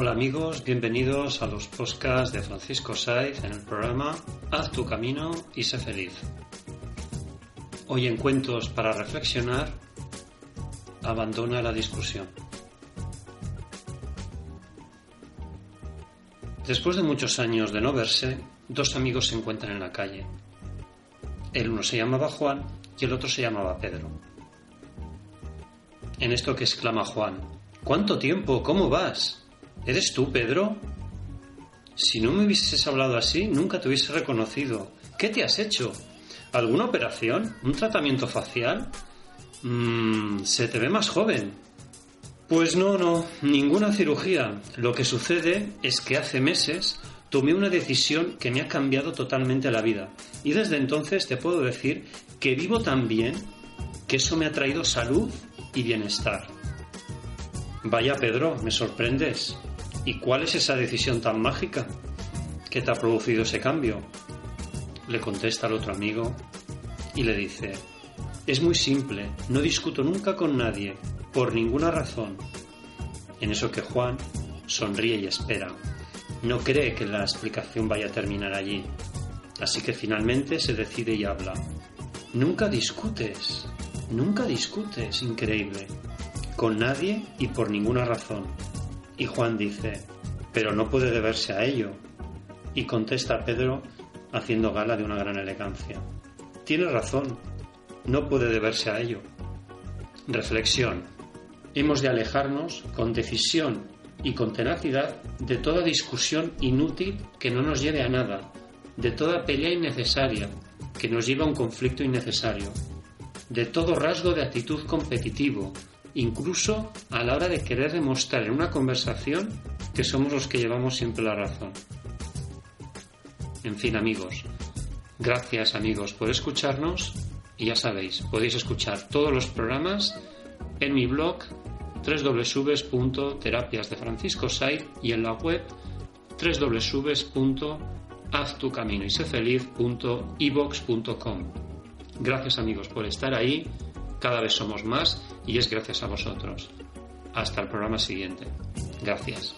amigos, bienvenidos a los podcasts de Francisco Saiz en el programa Haz tu camino y sé feliz. Hoy en Cuentos para Reflexionar, abandona la discusión. Después de muchos años de no verse, dos amigos se encuentran en la calle. El uno se llamaba Juan y el otro se llamaba Pedro. En esto que exclama Juan, ¿Cuánto tiempo? ¿Cómo vas? ¿Eres tú, Pedro? Si no me hubieses hablado así, nunca te hubiese reconocido. ¿Qué te has hecho? ¿Alguna operación? ¿Un tratamiento facial? Mmm, se te ve más joven. Pues no, no, ninguna cirugía. Lo que sucede es que hace meses tomé una decisión que me ha cambiado totalmente la vida. Y desde entonces te puedo decir que vivo tan bien que eso me ha traído salud y bienestar. Vaya Pedro, me sorprendes. ¿Y cuál es esa decisión tan mágica que te ha producido ese cambio? Le contesta el otro amigo y le dice, es muy simple, no discuto nunca con nadie, por ninguna razón. En eso que Juan sonríe y espera. No cree que la explicación vaya a terminar allí. Así que finalmente se decide y habla. Nunca discutes, nunca discutes, increíble. Con nadie y por ninguna razón. Y Juan dice, pero no puede deberse a ello. Y contesta Pedro haciendo gala de una gran elegancia. Tiene razón, no puede deberse a ello. Reflexión. Hemos de alejarnos con decisión y con tenacidad de toda discusión inútil que no nos lleve a nada, de toda pelea innecesaria que nos lleva a un conflicto innecesario, de todo rasgo de actitud competitivo, incluso a la hora de querer demostrar en una conversación que somos los que llevamos siempre la razón. En fin, amigos, gracias amigos por escucharnos y ya sabéis, podéis escuchar todos los programas en mi blog www.terapiasdefranciscosai y en la web www.haztucaminoysefeliz.evox.com. Gracias amigos por estar ahí, cada vez somos más y es gracias a vosotros. Hasta el programa siguiente. Gracias.